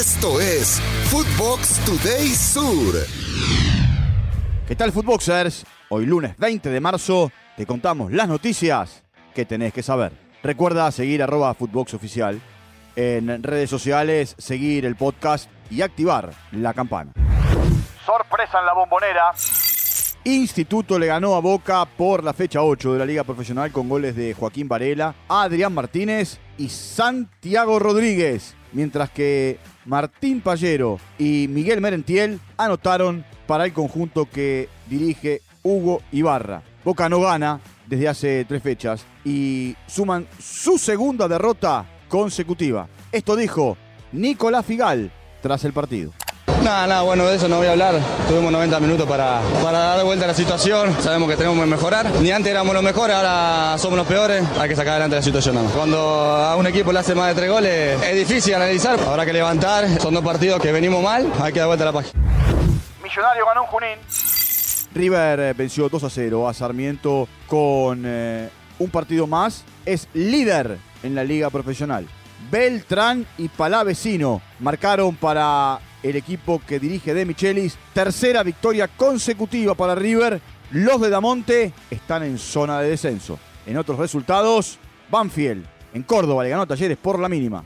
Esto es Footbox Today Sur. ¿Qué tal, Footboxers? Hoy lunes 20 de marzo te contamos las noticias que tenés que saber. Recuerda seguir arroba Footbox Oficial en redes sociales, seguir el podcast y activar la campana. Sorpresa en la bombonera. Instituto le ganó a Boca por la fecha 8 de la Liga Profesional con goles de Joaquín Varela, Adrián Martínez y Santiago Rodríguez, mientras que Martín Pallero y Miguel Merentiel anotaron para el conjunto que dirige Hugo Ibarra. Boca no gana desde hace tres fechas y suman su segunda derrota consecutiva. Esto dijo Nicolás Figal tras el partido. Nada, nada, bueno, de eso no voy a hablar. Tuvimos 90 minutos para, para dar vuelta a la situación. Sabemos que tenemos que mejorar. Ni antes éramos los mejores, ahora somos los peores. Hay que sacar adelante la situación nada más. Cuando a un equipo le hace más de tres goles, es difícil analizar. Habrá que levantar. Son dos partidos que venimos mal. Hay que dar vuelta a la página. Millonario ganó un Junín. River eh, venció 2 a 0 a Sarmiento con eh, un partido más. Es líder en la liga profesional. Beltrán y Palavecino marcaron para el equipo que dirige De Michelis. Tercera victoria consecutiva para River. Los de Damonte están en zona de descenso. En otros resultados, Banfield en Córdoba le ganó Talleres por la mínima.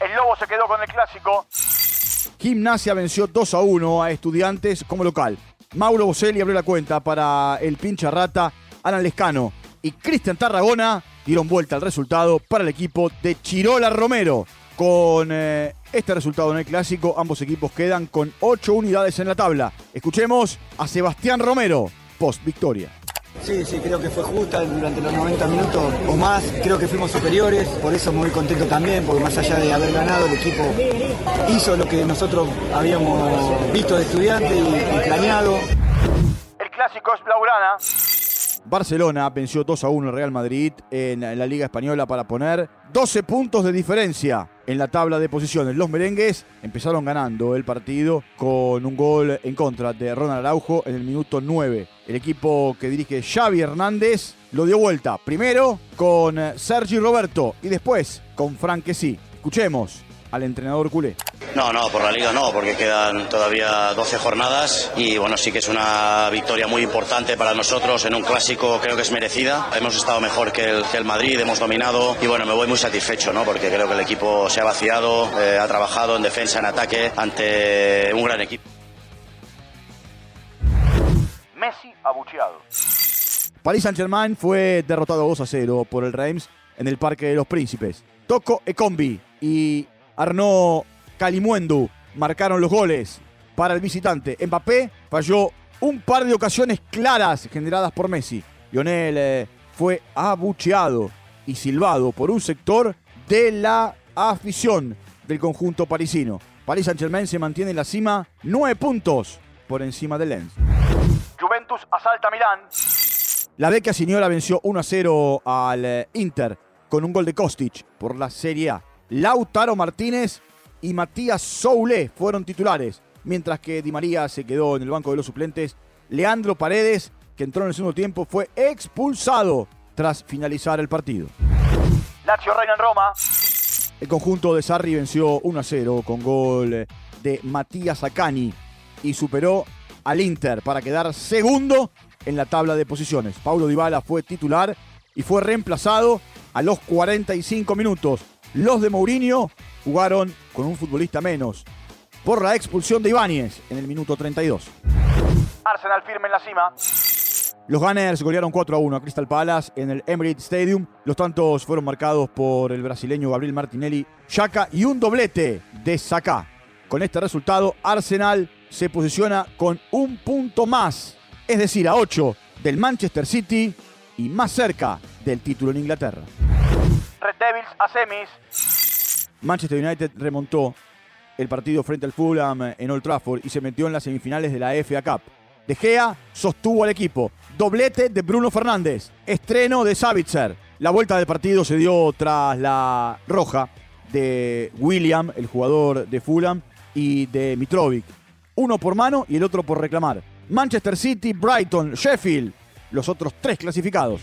El Lobo se quedó con el clásico. Gimnasia venció 2 a 1 a Estudiantes como local. Mauro Boselli abrió la cuenta para el pincha rata Alan Lescano y Cristian Tarragona dieron vuelta al resultado para el equipo de Chirola Romero. Con eh, este resultado en el clásico, ambos equipos quedan con 8 unidades en la tabla. Escuchemos a Sebastián Romero, post victoria. Sí, sí, creo que fue justa durante los 90 minutos o más. Creo que fuimos superiores, por eso muy contento también, porque más allá de haber ganado, el equipo hizo lo que nosotros habíamos visto de estudiante y, y planeado. El clásico es Blaugrana. Barcelona venció 2 a 1 al Real Madrid en la Liga Española para poner 12 puntos de diferencia en la tabla de posiciones. Los merengues empezaron ganando el partido con un gol en contra de Ronald Araujo en el minuto 9. El equipo que dirige Xavi Hernández lo dio vuelta primero con Sergi Roberto y después con Frank sí. Escuchemos al entrenador culé. No, no, por la liga no, porque quedan todavía 12 jornadas y bueno, sí que es una victoria muy importante para nosotros en un clásico, creo que es merecida. Hemos estado mejor que el, que el Madrid, hemos dominado y bueno, me voy muy satisfecho, ¿no? Porque creo que el equipo se ha vaciado, eh, ha trabajado en defensa, en ataque, ante un gran equipo. Messi abucheado. Paris Saint-Germain fue derrotado 2 a 0 por el Reims en el Parque de los Príncipes. Toco Ekombi y Arnaud Calimuendo marcaron los goles para el visitante. Mbappé falló un par de ocasiones claras generadas por Messi. Lionel eh, fue abucheado y silbado por un sector de la afición del conjunto parisino. Paris Saint-Germain se mantiene en la cima, nueve puntos por encima del Lens. Juventus asalta Milán. La Vecchia Signora venció 1 a 0 al eh, Inter con un gol de Kostic por la Serie A. Lautaro Martínez y Matías Soule fueron titulares, mientras que Di María se quedó en el banco de los suplentes. Leandro Paredes, que entró en el segundo tiempo, fue expulsado tras finalizar el partido. Lazio reina en Roma. El conjunto de Sarri venció 1 a 0 con gol de Matías Acani y superó al Inter para quedar segundo en la tabla de posiciones. Paulo Dybala fue titular y fue reemplazado a los 45 minutos. Los de Mourinho jugaron con un futbolista menos por la expulsión de Ibáñez en el minuto 32. Arsenal firme en la cima. Los Gunners golearon 4 a 1 a Crystal Palace en el Emirates Stadium. Los tantos fueron marcados por el brasileño Gabriel Martinelli, Chaka y un doblete de Saka. Con este resultado, Arsenal se posiciona con un punto más, es decir, a 8 del Manchester City y más cerca del título en Inglaterra. Devils a semis. Manchester United remontó el partido frente al Fulham en Old Trafford y se metió en las semifinales de la FA Cup. De Gea sostuvo al equipo. Doblete de Bruno Fernández. Estreno de Savitzer. La vuelta del partido se dio tras la roja de William, el jugador de Fulham, y de Mitrovic. Uno por mano y el otro por reclamar. Manchester City, Brighton, Sheffield, los otros tres clasificados.